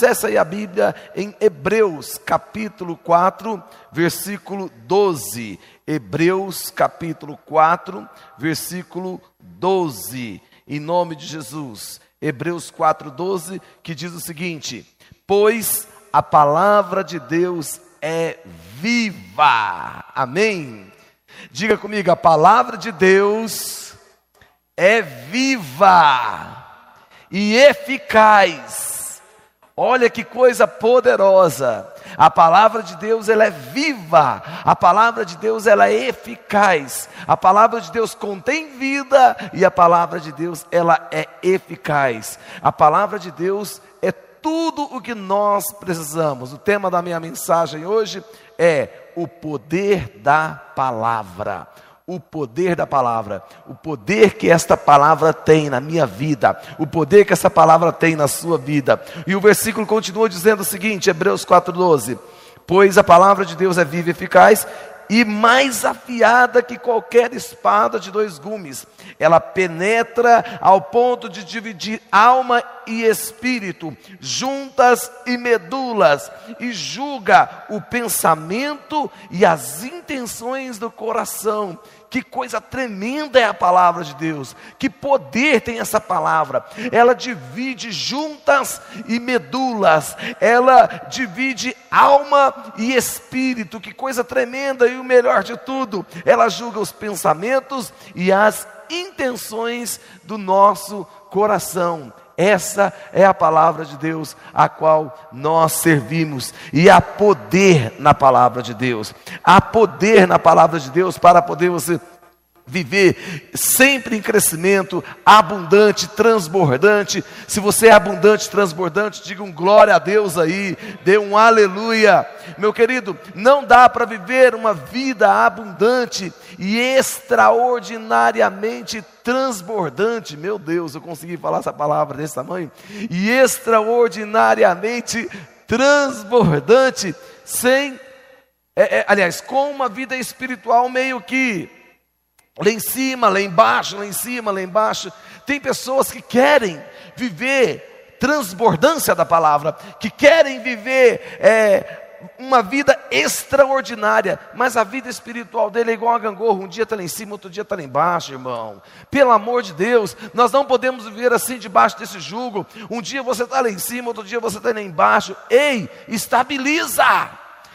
Acesse aí a Bíblia em Hebreus capítulo 4, versículo 12. Hebreus capítulo 4, versículo 12. Em nome de Jesus. Hebreus 4, 12, que diz o seguinte: Pois a palavra de Deus é viva. Amém? Diga comigo, a palavra de Deus é viva e eficaz Olha que coisa poderosa. A palavra de Deus ela é viva. A palavra de Deus ela é eficaz. A palavra de Deus contém vida e a palavra de Deus ela é eficaz. A palavra de Deus é tudo o que nós precisamos. O tema da minha mensagem hoje é o poder da palavra o poder da palavra, o poder que esta palavra tem na minha vida, o poder que essa palavra tem na sua vida. E o versículo continua dizendo o seguinte, Hebreus 4:12: Pois a palavra de Deus é viva e eficaz e mais afiada que qualquer espada de dois gumes. Ela penetra ao ponto de dividir alma e espírito, juntas e medulas, e julga o pensamento e as intenções do coração. Que coisa tremenda é a palavra de Deus, que poder tem essa palavra. Ela divide juntas e medulas, ela divide alma e espírito. Que coisa tremenda e o melhor de tudo, ela julga os pensamentos e as intenções do nosso coração. Essa é a palavra de Deus a qual nós servimos. E há poder na palavra de Deus. Há poder na palavra de Deus para poder você viver sempre em crescimento, abundante, transbordante. Se você é abundante, transbordante, diga um glória a Deus aí, dê um aleluia. Meu querido, não dá para viver uma vida abundante e extraordinariamente transbordante. Meu Deus, eu consegui falar essa palavra desse tamanho. E extraordinariamente transbordante, sem, é, é, aliás, com uma vida espiritual meio que lá em cima, lá embaixo, lá em cima, lá embaixo. Tem pessoas que querem viver transbordância da palavra, que querem viver é, uma vida extraordinária, mas a vida espiritual dele é igual a gangorra, um dia está lá em cima, outro dia está lá embaixo, irmão. Pelo amor de Deus, nós não podemos viver assim debaixo desse jugo. Um dia você está lá em cima, outro dia você está lá embaixo. Ei, estabiliza!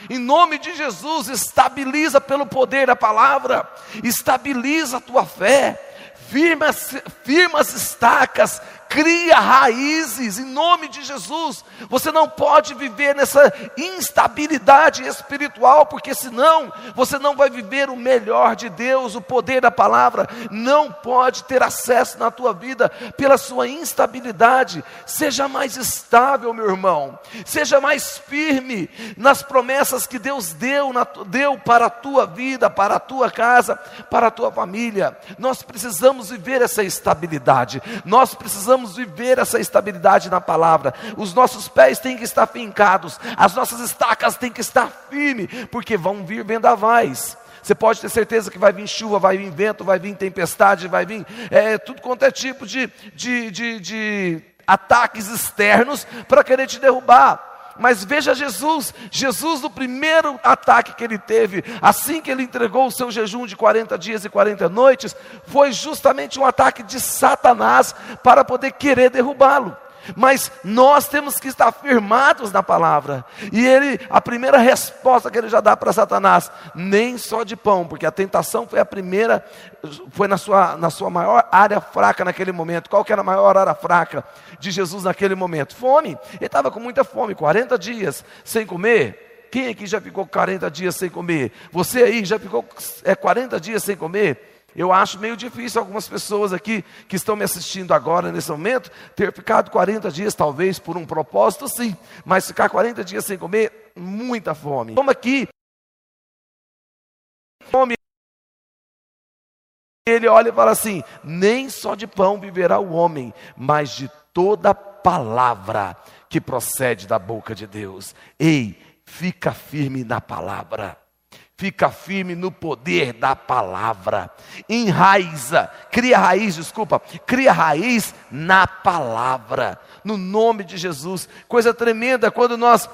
Em nome de Jesus, estabiliza pelo poder da palavra, estabiliza a tua fé, firma, firma as estacas, cria raízes em nome de Jesus. Você não pode viver nessa instabilidade espiritual, porque senão você não vai viver o melhor de Deus, o poder da palavra. Não pode ter acesso na tua vida pela sua instabilidade. Seja mais estável, meu irmão. Seja mais firme nas promessas que Deus deu, na, deu para a tua vida, para a tua casa, para a tua família. Nós precisamos viver essa estabilidade. Nós precisamos precisamos viver essa estabilidade na palavra. Os nossos pés têm que estar fincados, as nossas estacas têm que estar firmes, porque vão vir vendavais. Você pode ter certeza que vai vir chuva, vai vir vento, vai vir tempestade, vai vir é, tudo quanto é tipo de, de, de, de ataques externos para querer te derrubar. Mas veja Jesus, Jesus no primeiro ataque que ele teve, assim que ele entregou o seu jejum de 40 dias e 40 noites, foi justamente um ataque de Satanás para poder querer derrubá-lo. Mas nós temos que estar firmados na palavra. E ele, a primeira resposta que ele já dá para Satanás, nem só de pão, porque a tentação foi a primeira, foi na sua, na sua maior área fraca naquele momento. Qual que era a maior área fraca de Jesus naquele momento? Fome. Ele estava com muita fome, 40 dias sem comer. Quem aqui já ficou 40 dias sem comer? Você aí já ficou é, 40 dias sem comer? Eu acho meio difícil algumas pessoas aqui que estão me assistindo agora, nesse momento, ter ficado 40 dias, talvez por um propósito, sim, mas ficar 40 dias sem comer, muita fome. Vamos aqui. Fome. Ele olha e fala assim: nem só de pão viverá o homem, mas de toda palavra que procede da boca de Deus. Ei, fica firme na palavra. Fica firme no poder da palavra. Enraiza, cria raiz, desculpa, cria raiz na palavra. No nome de Jesus. Coisa tremenda quando nós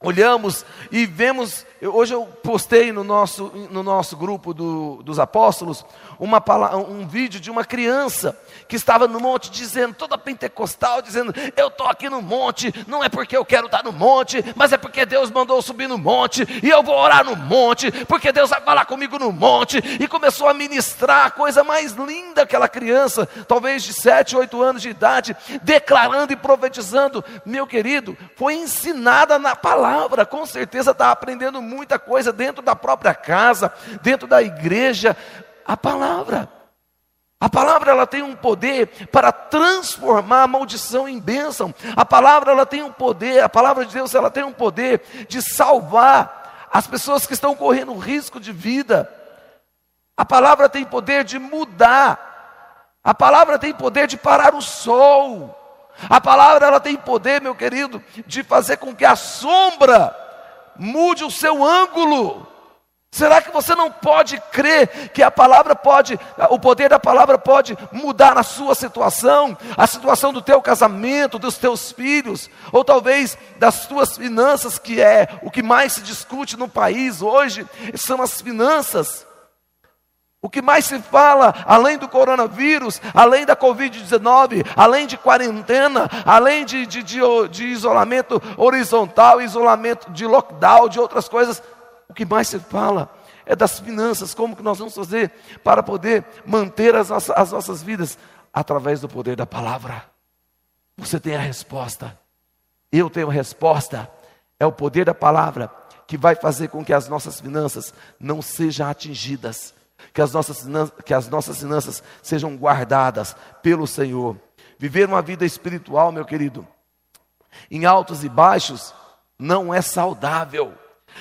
olhamos e vemos. Hoje eu postei no nosso, no nosso grupo do, dos apóstolos uma, um vídeo de uma criança que estava no monte dizendo, toda pentecostal, dizendo: Eu estou aqui no monte, não é porque eu quero estar no monte, mas é porque Deus mandou eu subir no monte, e eu vou orar no monte, porque Deus vai falar comigo no monte. E começou a ministrar a coisa mais linda aquela criança, talvez de 7, 8 anos de idade, declarando e profetizando. Meu querido, foi ensinada na palavra, com certeza está aprendendo muita coisa dentro da própria casa, dentro da igreja a palavra. A palavra ela tem um poder para transformar a maldição em bênção. A palavra ela tem um poder, a palavra de Deus ela tem um poder de salvar as pessoas que estão correndo risco de vida. A palavra tem poder de mudar. A palavra tem poder de parar o sol. A palavra ela tem poder, meu querido, de fazer com que a sombra mude o seu ângulo. Será que você não pode crer que a palavra pode, o poder da palavra pode mudar a sua situação, a situação do teu casamento, dos teus filhos, ou talvez das tuas finanças, que é o que mais se discute no país hoje, são as finanças. O que mais se fala, além do coronavírus, além da Covid-19, além de quarentena, além de, de, de, de isolamento horizontal, isolamento de lockdown, de outras coisas, o que mais se fala é das finanças, como que nós vamos fazer para poder manter as nossas, as nossas vidas através do poder da palavra. Você tem a resposta. Eu tenho a resposta. É o poder da palavra que vai fazer com que as nossas finanças não sejam atingidas, que as nossas, que as nossas finanças sejam guardadas pelo Senhor. Viver uma vida espiritual, meu querido, em altos e baixos, não é saudável.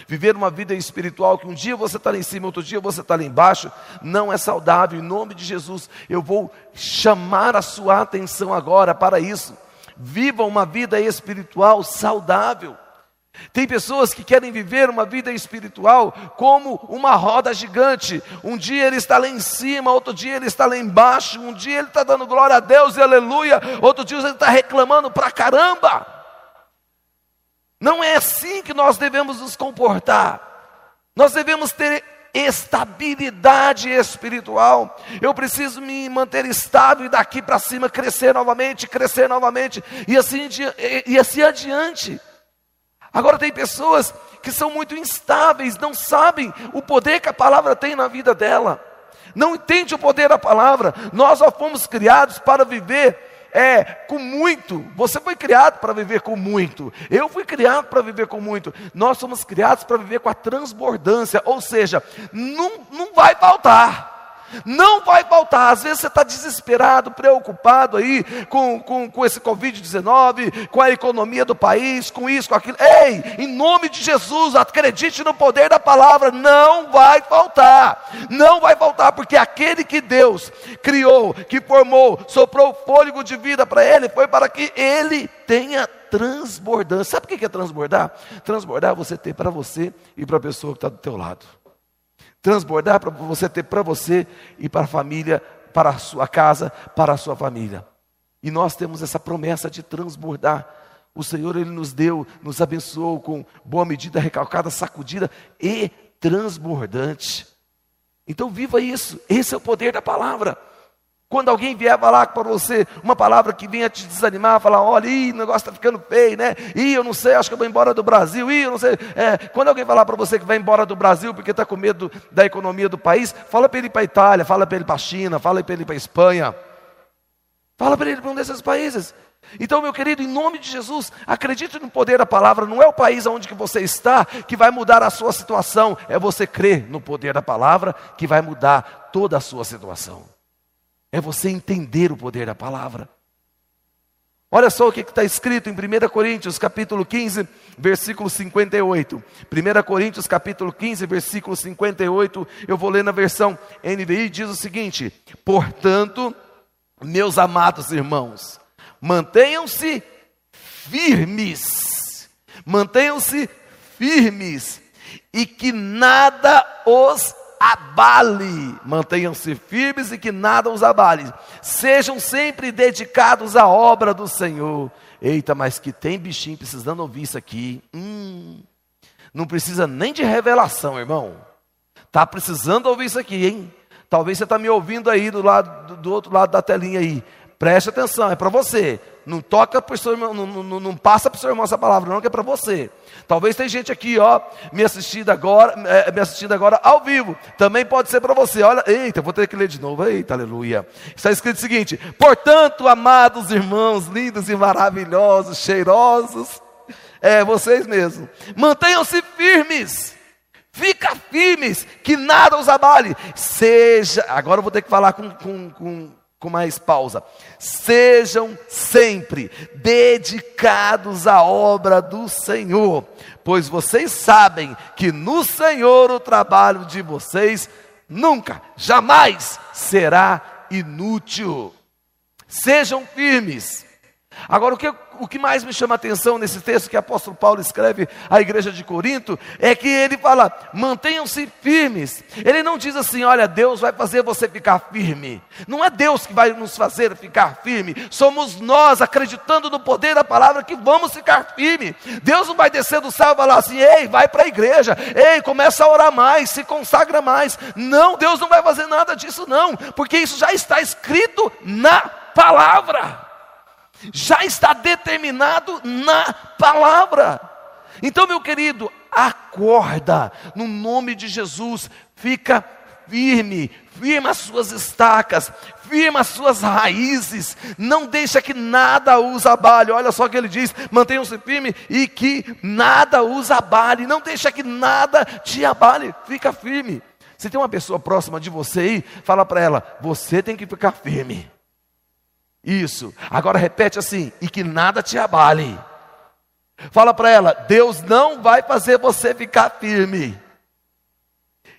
Viver uma vida espiritual que um dia você está lá em cima, outro dia você está lá embaixo, não é saudável. Em nome de Jesus, eu vou chamar a sua atenção agora para isso. Viva uma vida espiritual saudável. Tem pessoas que querem viver uma vida espiritual como uma roda gigante. Um dia ele está lá em cima, outro dia ele está lá embaixo, um dia ele está dando glória a Deus e aleluia, outro dia ele está reclamando para caramba. Não é assim que nós devemos nos comportar. Nós devemos ter estabilidade espiritual. Eu preciso me manter estável e daqui para cima crescer novamente, crescer novamente e assim, e assim adiante. Agora tem pessoas que são muito instáveis, não sabem o poder que a palavra tem na vida dela. Não entende o poder da palavra. Nós só fomos criados para viver é com muito. Você foi criado para viver com muito. Eu fui criado para viver com muito. Nós somos criados para viver com a transbordância, ou seja, não, não vai faltar. Não vai faltar. Às vezes você está desesperado, preocupado aí com, com, com esse Covid-19, com a economia do país, com isso, com aquilo. Ei, em nome de Jesus, acredite no poder da palavra. Não vai faltar. Não vai faltar, porque aquele que Deus criou, que formou, soprou fôlego de vida para ele, foi para que ele tenha transbordância. Sabe o que é transbordar? Transbordar é você ter para você e para a pessoa que está do teu lado transbordar para você ter para você e para a família, para a sua casa, para a sua família. E nós temos essa promessa de transbordar. O Senhor ele nos deu, nos abençoou com boa medida, recalcada, sacudida e transbordante. Então viva isso. Esse é o poder da palavra. Quando alguém vier falar para você uma palavra que venha te desanimar, falar, olha, ih, o negócio está ficando feio, né? Ih, eu não sei, acho que eu vou embora do Brasil, ih, eu não sei. É, quando alguém falar para você que vai embora do Brasil porque está com medo da economia do país, fala para ele para a Itália, fala para ele para a China, fala para ele para a Espanha. Fala para ele para um desses países. Então, meu querido, em nome de Jesus, acredite no poder da palavra. Não é o país onde que você está que vai mudar a sua situação, é você crer no poder da palavra que vai mudar toda a sua situação. É você entender o poder da palavra. Olha só o que está escrito em 1 Coríntios capítulo 15, versículo 58. 1 Coríntios capítulo 15, versículo 58, eu vou ler na versão NVI, diz o seguinte: Portanto, meus amados irmãos, mantenham-se firmes, mantenham-se firmes, e que nada os abale. Mantenham-se firmes e que nada os abale. Sejam sempre dedicados à obra do Senhor. Eita, mas que tem bichinho precisando ouvir isso aqui. Hum, não precisa nem de revelação, irmão. Tá precisando ouvir isso aqui, hein? Talvez você está me ouvindo aí do, lado, do outro lado da telinha aí. Preste atenção, é para você. Não toca para seu irmão, não, não, não passa para o seu irmão essa palavra, não, que é para você. Talvez tem gente aqui, ó, me assistindo agora, é, me assistindo agora ao vivo. Também pode ser para você. Olha, eita, vou ter que ler de novo. Eita, aleluia. Está escrito o seguinte: portanto, amados irmãos, lindos e maravilhosos, cheirosos, é vocês mesmos, mantenham-se firmes Fica firmes, que nada os abale. Seja, agora eu vou ter que falar com, com, com, com mais pausa. Sejam sempre dedicados à obra do Senhor, pois vocês sabem que no Senhor o trabalho de vocês nunca, jamais será inútil. Sejam firmes. Agora, o que o que mais me chama a atenção nesse texto que o apóstolo Paulo escreve à igreja de Corinto é que ele fala: mantenham-se firmes. Ele não diz assim, olha, Deus vai fazer você ficar firme. Não é Deus que vai nos fazer ficar firme, somos nós, acreditando no poder da palavra, que vamos ficar firme. Deus não vai descer do céu e falar assim, ei, vai para a igreja, ei, começa a orar mais, se consagra mais. Não, Deus não vai fazer nada disso, não, porque isso já está escrito na palavra já está determinado na palavra. Então, meu querido, acorda, no nome de Jesus, fica firme, firma as suas estacas, firma as suas raízes, não deixa que nada os abale. Olha só o que ele diz: mantenham-se firme e que nada os abale, não deixa que nada te abale, fica firme. Se tem uma pessoa próxima de você aí, fala para ela: você tem que ficar firme. Isso. Agora repete assim: e que nada te abale. Fala para ela: Deus não vai fazer você ficar firme.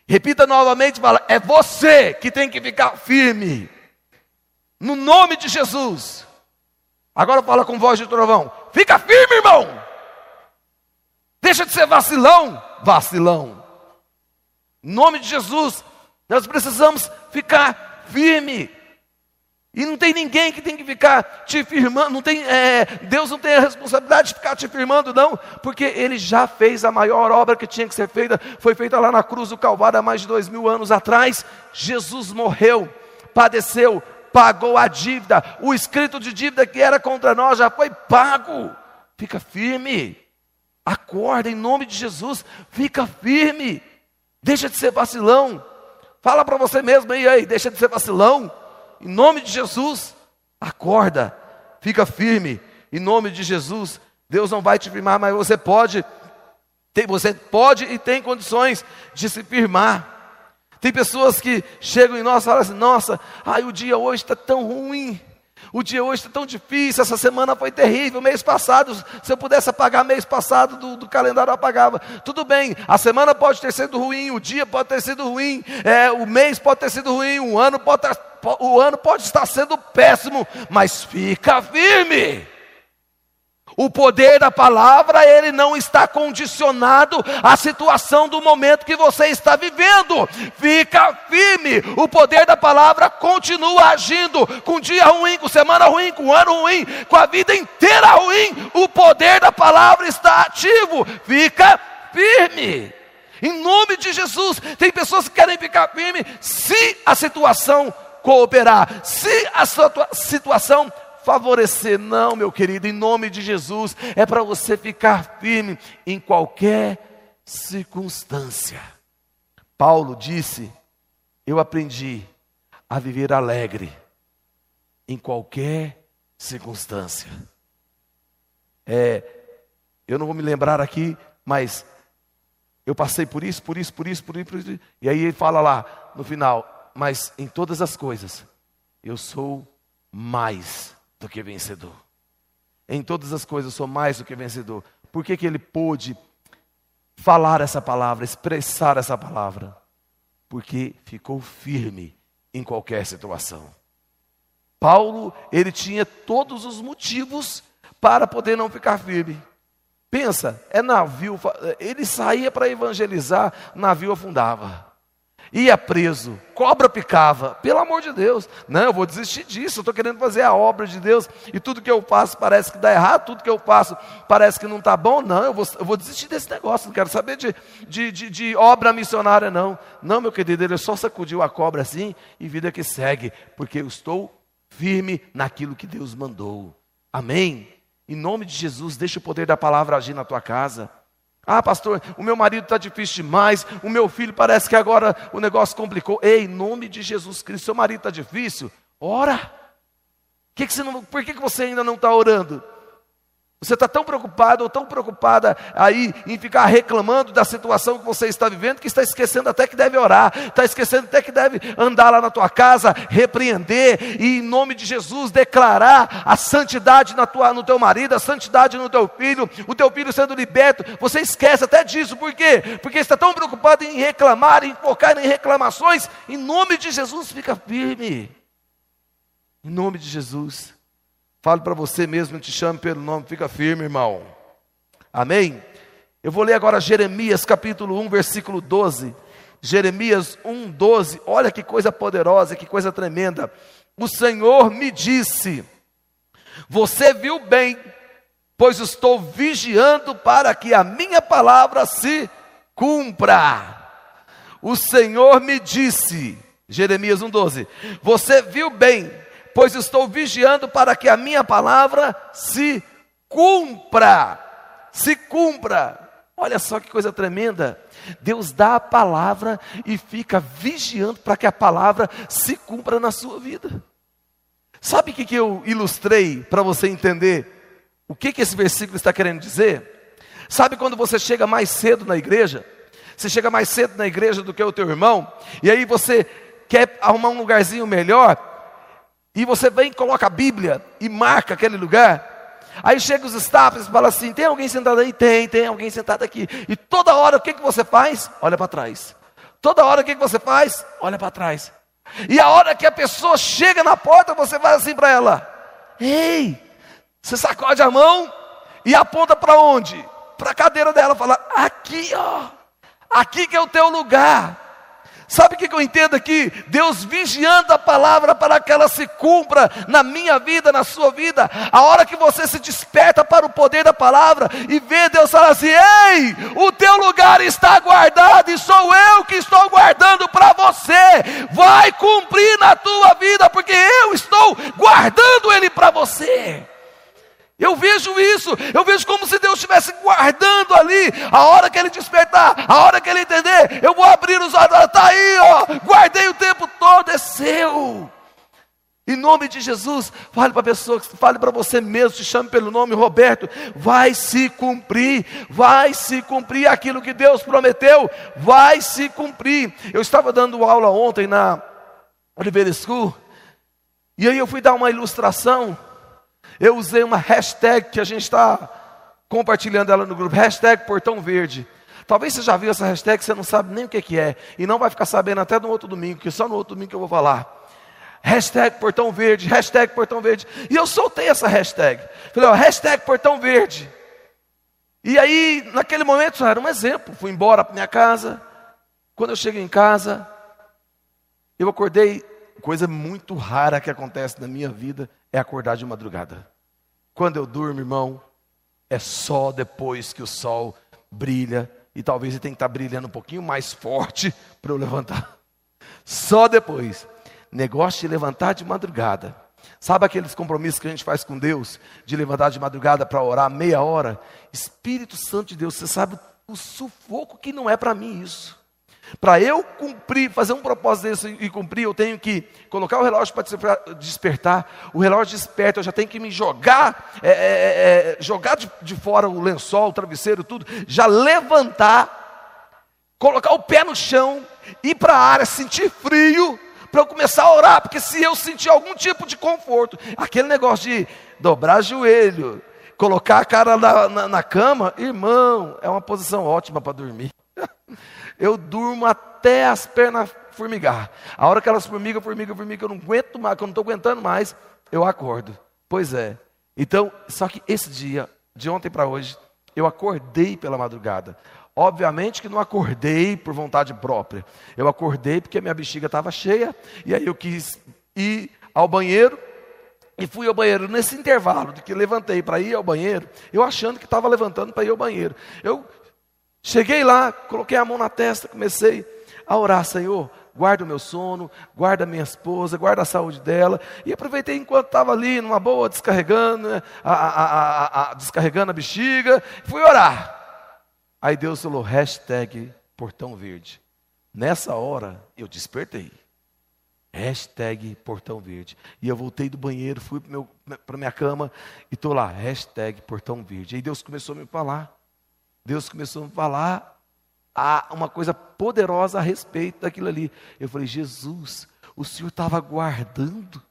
Repita novamente, fala: é você que tem que ficar firme. No nome de Jesus. Agora fala com voz de trovão: fica firme, irmão. Deixa de ser vacilão, vacilão. Em nome de Jesus, nós precisamos ficar firme. E não tem ninguém que tem que ficar te firmando, não tem, é, Deus não tem a responsabilidade de ficar te firmando, não, porque Ele já fez a maior obra que tinha que ser feita, foi feita lá na cruz do Calvário há mais de dois mil anos atrás. Jesus morreu, padeceu, pagou a dívida, o escrito de dívida que era contra nós já foi pago. Fica firme, acorda em nome de Jesus, fica firme, deixa de ser vacilão. Fala para você mesmo aí, aí, deixa de ser vacilão. Em nome de Jesus, acorda, fica firme. Em nome de Jesus, Deus não vai te firmar, mas você pode, tem, você pode e tem condições de se firmar. Tem pessoas que chegam em nós e falam assim: nossa, ai, o dia hoje está tão ruim. O dia hoje está tão difícil, essa semana foi terrível. Mês passado, se eu pudesse apagar mês passado do, do, calendário, eu apagava. Tudo bem, a semana pode ter sido ruim, o dia pode ter sido ruim, é, o mês pode ter sido ruim, o ano pode, o ano pode estar sendo péssimo, mas fica firme. O poder da palavra, ele não está condicionado à situação do momento que você está vivendo. Fica firme. O poder da palavra continua agindo. Com dia ruim, com semana ruim, com ano ruim, com a vida inteira ruim. O poder da palavra está ativo. Fica firme. Em nome de Jesus, tem pessoas que querem ficar firme se a situação cooperar, se a situação favorecer. Não, meu querido, em nome de Jesus, é para você ficar firme em qualquer circunstância. Paulo disse: Eu aprendi a viver alegre em qualquer circunstância. É, eu não vou me lembrar aqui, mas eu passei por isso, por isso, por isso, por isso, por isso. E aí ele fala lá no final, mas em todas as coisas eu sou mais do que vencedor. Em todas as coisas sou mais do que vencedor. Por que, que ele pôde falar essa palavra, expressar essa palavra? Porque ficou firme em qualquer situação. Paulo, ele tinha todos os motivos para poder não ficar firme. Pensa, é navio, ele saía para evangelizar, navio afundava ia preso, cobra picava, pelo amor de Deus, não, eu vou desistir disso, eu estou querendo fazer a obra de Deus, e tudo que eu faço parece que dá errado, tudo que eu faço parece que não está bom, não, eu vou, eu vou, desistir desse negócio, não quero saber de, de, de, de, obra missionária, não, não, meu querido, ele só sacudiu a cobra assim, e vida que segue, porque eu estou firme naquilo que Deus mandou, amém? Em nome de Jesus, deixa o poder da palavra agir na tua casa, ah, pastor, o meu marido está difícil demais, o meu filho parece que agora o negócio complicou. Ei, em nome de Jesus Cristo, seu marido está difícil? Ora. Que que não, por que, que você ainda não está orando? Você está tão preocupado ou tão preocupada aí em ficar reclamando da situação que você está vivendo que está esquecendo até que deve orar, está esquecendo até que deve andar lá na tua casa, repreender e em nome de Jesus declarar a santidade na tua, no teu marido, a santidade no teu filho, o teu filho sendo liberto. Você esquece até disso, por quê? Porque está tão preocupado em reclamar, em focar em reclamações. Em nome de Jesus, fica firme. Em nome de Jesus. Fale para você mesmo, te chame pelo nome, fica firme, irmão. Amém? Eu vou ler agora Jeremias capítulo 1, versículo 12. Jeremias 1, 12. Olha que coisa poderosa, que coisa tremenda. O Senhor me disse: Você viu bem, pois estou vigiando para que a minha palavra se cumpra. O Senhor me disse, Jeremias 1,12: Você viu bem, pois estou vigiando para que a minha palavra se cumpra. Se cumpra. Olha só que coisa tremenda. Deus dá a palavra e fica vigiando para que a palavra se cumpra na sua vida. Sabe o que, que eu ilustrei para você entender o que, que esse versículo está querendo dizer? Sabe quando você chega mais cedo na igreja? Você chega mais cedo na igreja do que o teu irmão, e aí você quer arrumar um lugarzinho melhor, e você vem coloca a Bíblia e marca aquele lugar. Aí chega os staffs e fala assim: tem alguém sentado aí? Tem, tem alguém sentado aqui. E toda hora o que, que você faz? Olha para trás. Toda hora o que, que você faz? Olha para trás. E a hora que a pessoa chega na porta, você vai assim para ela: Ei, você sacode a mão e aponta para onde? Para a cadeira dela, fala: Aqui, ó, aqui que é o teu lugar. Sabe o que eu entendo aqui? Deus vigiando a palavra para que ela se cumpra na minha vida, na sua vida. A hora que você se desperta para o poder da palavra e vê Deus falar assim: Ei, o teu lugar está guardado e sou eu que estou guardando para você. Vai cumprir na tua vida, porque eu estou guardando ele para você. Eu vejo isso, eu vejo como se Deus estivesse guardando ali, a hora que ele despertar, a hora que ele entender, eu vou abrir os olhos, está aí, ó, guardei o tempo todo, é seu. Em nome de Jesus, fale para a pessoa, fale para você mesmo, te chame pelo nome Roberto, vai se cumprir, vai se cumprir aquilo que Deus prometeu, vai se cumprir. Eu estava dando aula ontem na Oliveira School, e aí eu fui dar uma ilustração eu usei uma hashtag que a gente está compartilhando ela no grupo, hashtag Portão Verde. Talvez você já viu essa hashtag, você não sabe nem o que, que é, e não vai ficar sabendo até no outro domingo, que só no outro domingo que eu vou falar. Hashtag Portão Verde, hashtag Portão Verde. E eu soltei essa hashtag. Falei, ó, hashtag Portão Verde. E aí, naquele momento, era um exemplo. Fui embora para minha casa. Quando eu cheguei em casa, eu acordei coisa muito rara que acontece na minha vida é acordar de madrugada. Quando eu durmo, irmão, é só depois que o sol brilha e talvez ele tenha que estar brilhando um pouquinho mais forte para eu levantar. Só depois. Negócio de levantar de madrugada. Sabe aqueles compromissos que a gente faz com Deus, de levantar de madrugada para orar meia hora? Espírito Santo de Deus, você sabe o sufoco que não é para mim isso. Para eu cumprir, fazer um propósito desse e cumprir, eu tenho que colocar o relógio para despertar. O relógio desperta, eu já tenho que me jogar, é, é, é, é, jogar de, de fora o lençol, o travesseiro, tudo, já levantar, colocar o pé no chão, ir para a área, sentir frio, para eu começar a orar, porque se eu sentir algum tipo de conforto, aquele negócio de dobrar joelho, colocar a cara na, na, na cama, irmão, é uma posição ótima para dormir. eu durmo até as pernas formigar. A hora que elas formigam, formigam, formigam, eu não aguento mais, que eu não estou aguentando mais, eu acordo. Pois é. Então, só que esse dia, de ontem para hoje, Eu acordei pela madrugada. Obviamente que não acordei por vontade própria. Eu acordei porque a minha bexiga estava cheia. E aí eu quis ir ao banheiro. E fui ao banheiro. Nesse intervalo de que levantei para ir ao banheiro, eu achando que estava levantando para ir ao banheiro. Eu cheguei lá, coloquei a mão na testa, comecei a orar, Senhor, guarda o meu sono, guarda a minha esposa, guarda a saúde dela. E aproveitei enquanto estava ali, numa boa, descarregando, né, a, a, a, descarregando a bexiga, fui orar. Aí Deus falou, hashtag Portão Verde. Nessa hora, eu despertei. Hashtag Portão Verde. E eu voltei do banheiro, fui para minha cama e estou lá, hashtag Portão Verde. Aí Deus começou a me falar. Deus começou a falar uma coisa poderosa a respeito daquilo ali. Eu falei, Jesus, o Senhor estava guardando.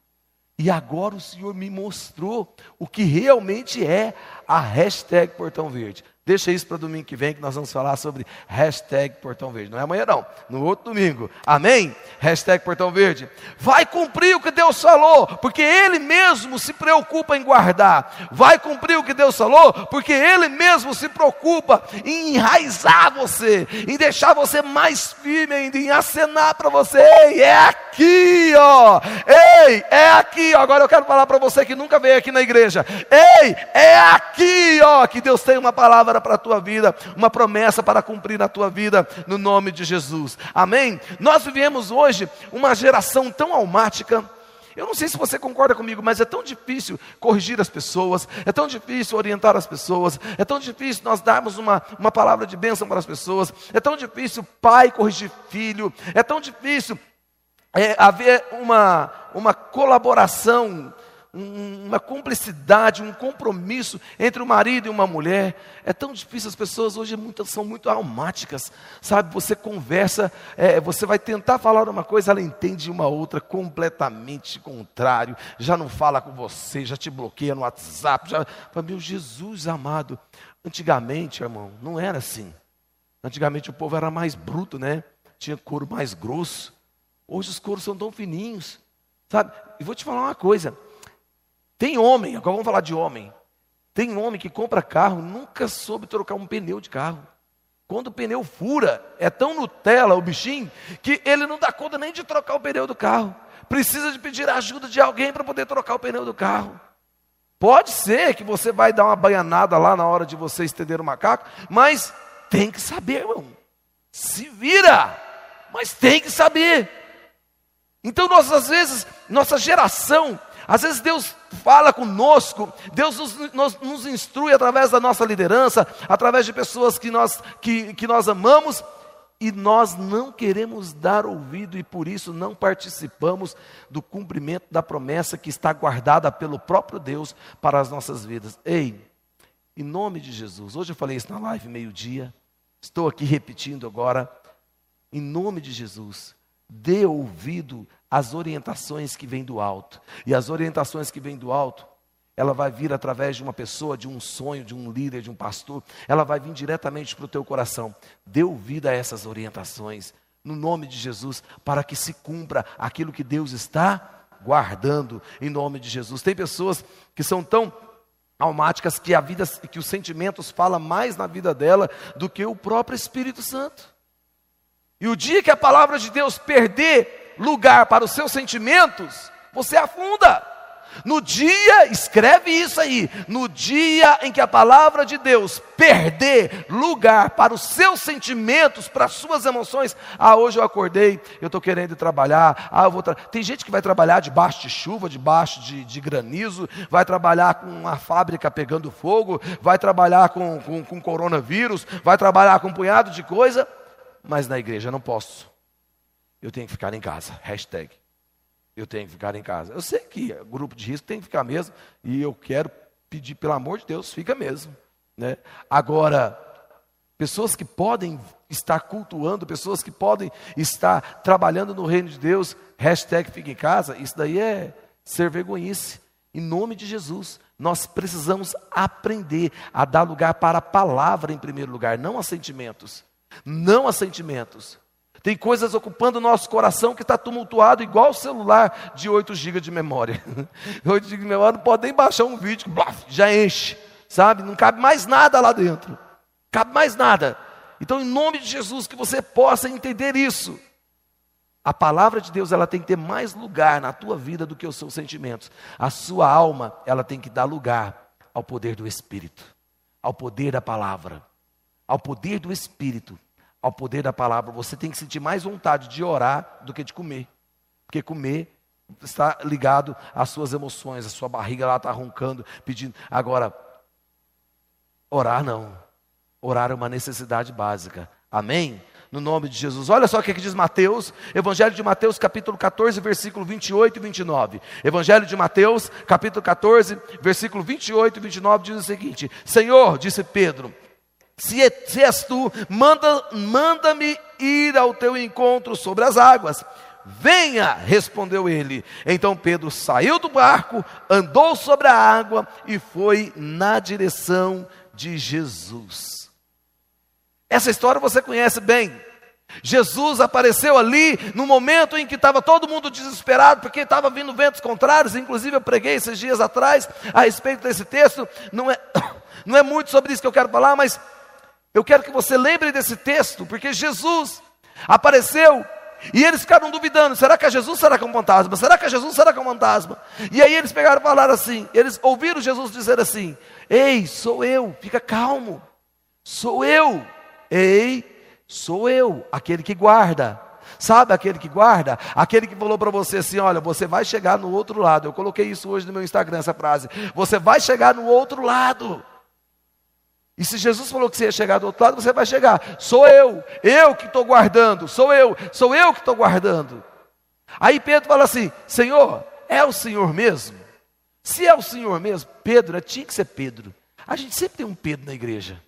E agora o Senhor me mostrou o que realmente é a hashtag Portão Verde. Deixa isso para domingo que vem, que nós vamos falar sobre hashtag Portão Verde. Não é amanhã, não. No outro domingo. Amém? Hashtag Portão Verde. Vai cumprir o que Deus falou, porque Ele mesmo se preocupa em guardar. Vai cumprir o que Deus falou, porque Ele mesmo se preocupa em enraizar você, em deixar você mais firme ainda, em acenar para você. Ei, é aqui, ó. Ei, é aqui. Ó. Agora eu quero falar para você que nunca veio aqui na igreja. Ei, é aqui, ó, que Deus tem uma palavra para a tua vida, uma promessa para cumprir na tua vida, no nome de Jesus. Amém? Nós vivemos hoje uma geração tão almática. Eu não sei se você concorda comigo, mas é tão difícil corrigir as pessoas, é tão difícil orientar as pessoas, é tão difícil nós darmos uma, uma palavra de bênção para as pessoas, é tão difícil pai corrigir filho, é tão difícil é, haver uma, uma colaboração uma cumplicidade, um compromisso entre o marido e uma mulher. É tão difícil, as pessoas hoje muitas, são muito almáticas, sabe? Você conversa, é, você vai tentar falar uma coisa, ela entende uma outra completamente contrário, já não fala com você, já te bloqueia no WhatsApp. Já... Meu Jesus amado, antigamente, irmão, não era assim. Antigamente o povo era mais bruto, né? Tinha couro mais grosso. Hoje os couros são tão fininhos, sabe? E vou te falar uma coisa. Tem homem, agora vamos falar de homem. Tem homem que compra carro, nunca soube trocar um pneu de carro. Quando o pneu fura, é tão Nutella o bichinho, que ele não dá conta nem de trocar o pneu do carro. Precisa de pedir ajuda de alguém para poder trocar o pneu do carro. Pode ser que você vai dar uma banhanada lá na hora de você estender o macaco, mas tem que saber, irmão. Se vira, mas tem que saber. Então, nós, às vezes, nossa geração às vezes Deus fala conosco, Deus nos, nos, nos, instrui através da nossa liderança, através de pessoas que nós, que, que nós amamos, e nós não queremos dar ouvido e por isso não participamos do cumprimento da promessa que está guardada pelo próprio Deus para as nossas vidas. Ei, em nome de Jesus, hoje eu falei isso na live meio-dia, estou aqui repetindo agora, em nome de Jesus, dê ouvido às orientações que vêm do alto. E as orientações que vêm do alto, ela vai vir através de uma pessoa, de um sonho, de um líder, de um pastor. Ela vai vir diretamente para o teu coração. Dê ouvido a essas orientações, no nome de Jesus, para que se cumpra aquilo que Deus está guardando, em nome de Jesus. Tem pessoas que são tão almáticas que a vida, que os sentimentos falam mais na vida dela do que o próprio Espírito Santo. E o dia que a palavra de Deus perder lugar para os seus sentimentos, você afunda. No dia, escreve isso aí, no dia em que a palavra de Deus perder lugar para os seus sentimentos, para as suas emoções, ah, hoje eu acordei, eu estou querendo trabalhar, ah, eu vou tra... tem gente que vai trabalhar debaixo de chuva, debaixo de, de granizo, vai trabalhar com uma fábrica pegando fogo, vai trabalhar com, com, com coronavírus, vai trabalhar com um punhado de coisa, mas na igreja não posso. Eu tenho que ficar em casa. Hashtag. Eu tenho que ficar em casa. Eu sei que grupo de risco tem que ficar mesmo, e eu quero pedir, pelo amor de Deus, fica mesmo. Né? Agora, pessoas que podem estar cultuando, pessoas que podem estar trabalhando no reino de Deus, hashtag fica em casa, isso daí é ser vergonhice. Em nome de Jesus, nós precisamos aprender a dar lugar para a palavra em primeiro lugar, não a sentimentos não a sentimentos. Tem coisas ocupando o nosso coração que está tumultuado, igual o celular de 8 GB de memória. 8 GB de memória não pode nem baixar um vídeo, já enche. sabe? Não cabe mais nada lá dentro. Cabe mais nada. Então, em nome de Jesus, que você possa entender isso. A palavra de Deus, ela tem que ter mais lugar na tua vida do que os seus sentimentos. A sua alma, ela tem que dar lugar ao poder do Espírito, ao poder da palavra, ao poder do Espírito, ao poder da palavra. Você tem que sentir mais vontade de orar do que de comer. Porque comer está ligado às suas emoções, a sua barriga lá está roncando, pedindo. Agora, orar não. Orar é uma necessidade básica. Amém? No nome de Jesus. Olha só o que, diz Mateus, Evangelho de Mateus, capítulo 14, versículo 28 e 29. Evangelho de Mateus, capítulo 14, versículo 28 e 29 diz o seguinte: Senhor, disse Pedro, se, é, se és tu, manda, manda-me ir ao teu encontro sobre as águas. Venha, respondeu ele. Então Pedro saiu do barco, andou sobre a água e foi na direção de Jesus. Essa história você conhece bem. Jesus apareceu ali no momento em que estava todo mundo desesperado, porque estava vindo ventos contrários. Inclusive, eu preguei esses dias atrás a respeito desse texto. Não é, não é muito sobre isso que eu quero falar, mas eu quero que você lembre desse texto, porque Jesus apareceu e eles ficaram duvidando: será que é Jesus? Será que é um fantasma? Será que é Jesus? Será que é um fantasma? E aí eles pegaram e falaram assim: eles ouviram Jesus dizer assim: Ei, sou eu, fica calmo, sou eu, ei, sou eu, aquele que guarda. Sabe aquele que guarda? Aquele que falou para você assim: olha, você vai chegar no outro lado. Eu coloquei isso hoje no meu Instagram, essa frase. Você vai chegar no outro lado. E se Jesus falou que você ia chegar do outro lado, você vai chegar. Sou eu, eu que estou guardando, sou eu, sou eu que estou guardando. Aí Pedro fala assim: Senhor, é o Senhor mesmo? Se é o Senhor mesmo, Pedro, é, tinha que ser Pedro. A gente sempre tem um Pedro na igreja.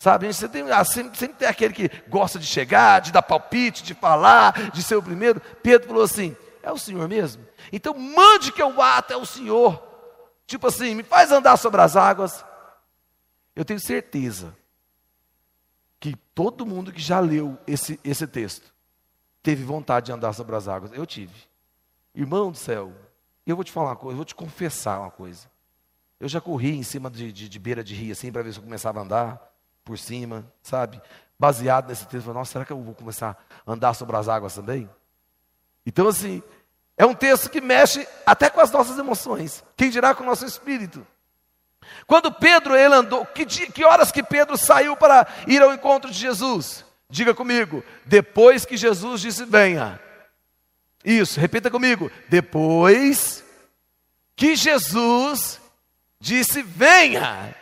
Sabe, a gente sempre tem, ah, sempre, sempre tem aquele que gosta de chegar, de dar palpite, de falar, de ser o primeiro. Pedro falou assim: é o Senhor mesmo? Então mande que eu vá até o Senhor. Tipo assim, me faz andar sobre as águas. Eu tenho certeza que todo mundo que já leu esse, esse texto teve vontade de andar sobre as águas. Eu tive. Irmão do céu, eu vou te falar uma coisa, eu vou te confessar uma coisa. Eu já corri em cima de, de, de beira de rio assim para ver se eu começava a andar por cima, sabe? Baseado nesse texto, eu falei, nossa, será que eu vou começar a andar sobre as águas também? Então, assim, é um texto que mexe até com as nossas emoções. Quem dirá com o nosso espírito? Quando Pedro ele andou, que, que horas que Pedro saiu para ir ao encontro de Jesus? Diga comigo, depois que Jesus disse: Venha. Isso, repita comigo. Depois que Jesus disse: Venha.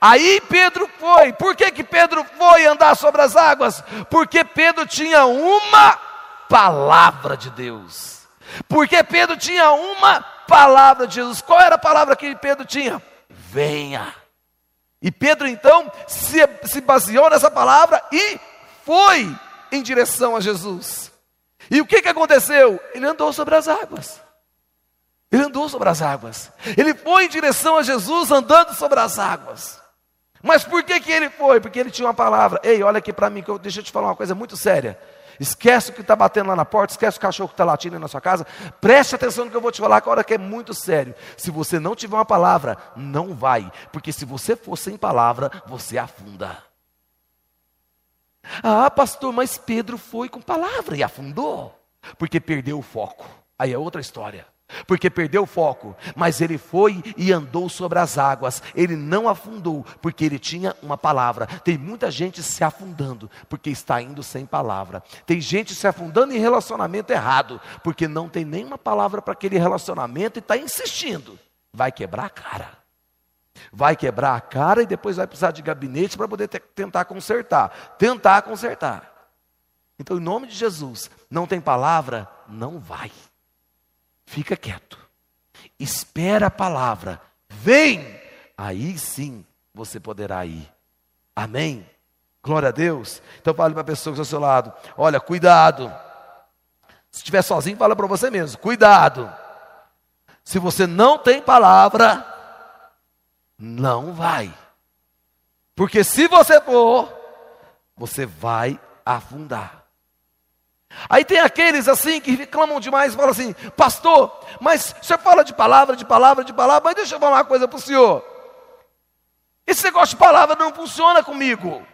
Aí Pedro foi. Por que, que Pedro foi andar sobre as águas? Porque Pedro tinha uma palavra de Deus. Porque Pedro tinha uma palavra de Jesus. Qual era a palavra que Pedro tinha? Venha. E Pedro então se, se baseou nessa palavra e foi em direção a Jesus. E o que, que aconteceu? Ele andou sobre as águas. Ele andou sobre as águas. Ele foi em direção a Jesus andando sobre as águas. Mas por que, que ele foi? Porque ele tinha uma palavra. Ei, olha aqui para mim, que eu, deixa eu te falar uma coisa muito séria. Esquece o que está batendo lá na porta, esquece o cachorro que está latindo na sua casa. Preste atenção no que eu vou te falar agora, que é muito sério. Se você não tiver uma palavra, não vai. Porque se você for sem palavra, você afunda. Ah, pastor, mas Pedro foi com palavra e afundou. Porque perdeu o foco. Aí é outra história porque perdeu o foco, mas ele foi e andou sobre as águas, ele não afundou, porque ele tinha uma palavra. Tem muita gente se afundando, porque está indo sem palavra. Tem gente se afundando em relacionamento errado, porque não tem nenhuma palavra para aquele relacionamento e está insistindo. Vai quebrar a cara. Vai quebrar a cara e depois vai precisar de gabinete para poder tentar consertar. Tentar consertar. Então, em nome de Jesus, não tem palavra? Não vai. Fica quieto. Espera a palavra. Vem! Aí sim você poderá ir. Amém? Glória a Deus. Então fale para a pessoa que está ao seu lado: olha, cuidado. Se estiver sozinho, fala para você mesmo: cuidado. Se você não tem palavra, não vai. Porque se você for, você vai afundar. Aí tem aqueles assim que reclamam demais falam assim: Pastor, mas você fala de palavra, de palavra, de palavra, mas deixa eu falar uma coisa para o senhor. Esse negócio de palavra não funciona comigo.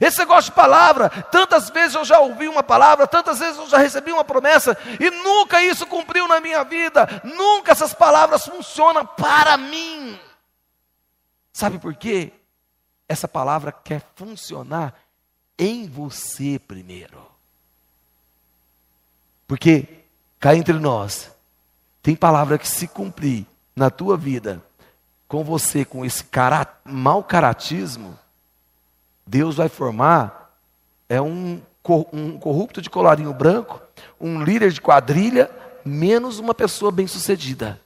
Esse negócio de palavra, tantas vezes eu já ouvi uma palavra, tantas vezes eu já recebi uma promessa, e nunca isso cumpriu na minha vida, nunca essas palavras funcionam para mim. Sabe por quê? Essa palavra quer funcionar em você primeiro. Porque, cá entre nós, tem palavra que se cumprir na tua vida, com você, com esse cara, mau caratismo, Deus vai formar é um, um corrupto de colarinho branco, um líder de quadrilha, menos uma pessoa bem-sucedida.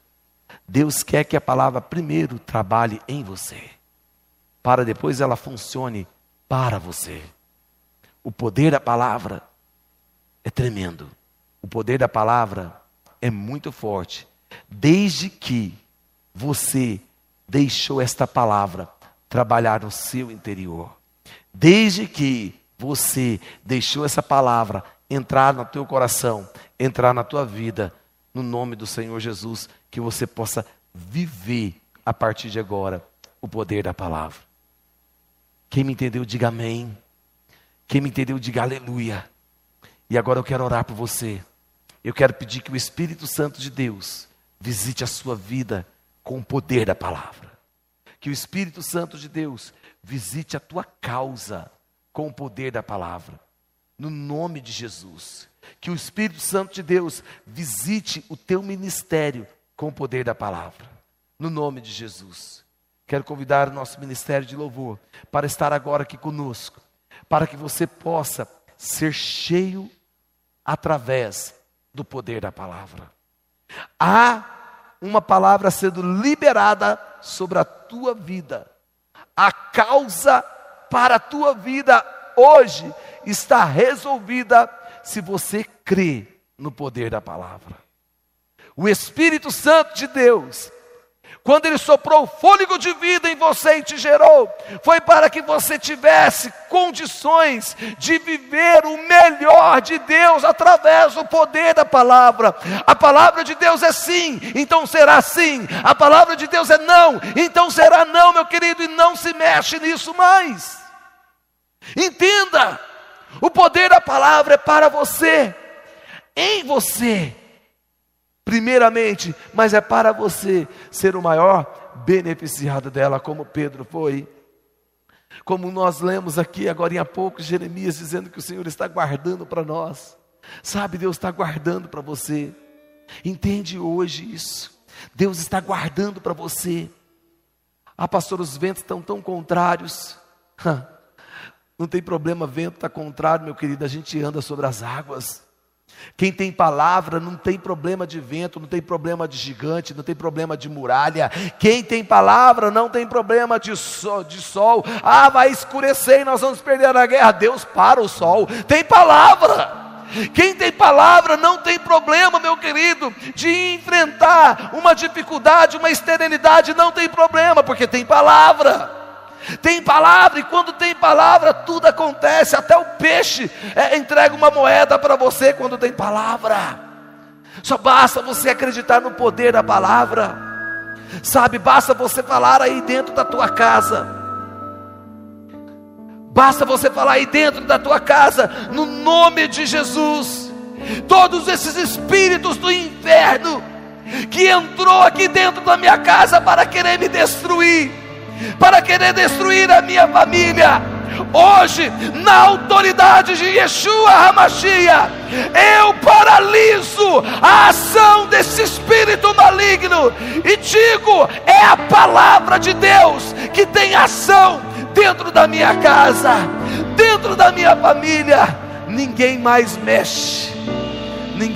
Deus quer que a palavra primeiro trabalhe em você, para depois ela funcione para você. O poder da palavra é tremendo. O poder da palavra é muito forte, desde que você deixou esta palavra trabalhar no seu interior. Desde que você deixou essa palavra entrar no teu coração, entrar na tua vida, no nome do Senhor Jesus, que você possa viver a partir de agora o poder da palavra. Quem me entendeu, diga amém. Quem me entendeu, diga aleluia. E agora eu quero orar por você. Eu quero pedir que o Espírito Santo de Deus visite a sua vida com o poder da palavra. Que o Espírito Santo de Deus visite a tua causa com o poder da palavra. No nome de Jesus. Que o Espírito Santo de Deus visite o teu ministério com o poder da palavra. No nome de Jesus. Quero convidar o nosso ministério de louvor para estar agora aqui conosco, para que você possa ser cheio através do poder da palavra. Há uma palavra sendo liberada sobre a tua vida a causa para a tua vida hoje está resolvida se você crê no poder da palavra. O Espírito Santo de Deus quando Ele soprou o fôlego de vida em você e te gerou, foi para que você tivesse condições de viver o melhor de Deus através do poder da palavra. A palavra de Deus é sim, então será sim. A palavra de Deus é não, então será não, meu querido, e não se mexe nisso mais. Entenda, o poder da palavra é para você, em você primeiramente, mas é para você ser o maior beneficiado dela, como Pedro foi. Como nós lemos aqui agora há pouco, Jeremias dizendo que o Senhor está guardando para nós. Sabe, Deus está guardando para você. Entende hoje isso. Deus está guardando para você. Ah, pastor, os ventos estão tão contrários. Não tem problema, vento está contrário, meu querido, a gente anda sobre as águas. Quem tem palavra não tem problema de vento, não tem problema de gigante, não tem problema de muralha. Quem tem palavra não tem problema de sol, de sol. Ah, vai escurecer e nós vamos perder a guerra. Deus para o sol. Tem palavra. Quem tem palavra não tem problema, meu querido, de enfrentar uma dificuldade, uma esterilidade, não tem problema, porque tem palavra. Tem palavra, e quando tem palavra, tudo acontece. Até o peixe é, entrega uma moeda para você quando tem palavra. Só basta você acreditar no poder da palavra. Sabe, basta você falar aí dentro da tua casa. Basta você falar aí dentro da tua casa, no nome de Jesus. Todos esses espíritos do inferno que entrou aqui dentro da minha casa para querer me destruir para querer destruir a minha família. Hoje, na autoridade de Yeshua Hamashia, eu paraliso a ação desse espírito maligno e digo: é a palavra de Deus que tem ação dentro da minha casa, dentro da minha família. Ninguém mais mexe, ninguém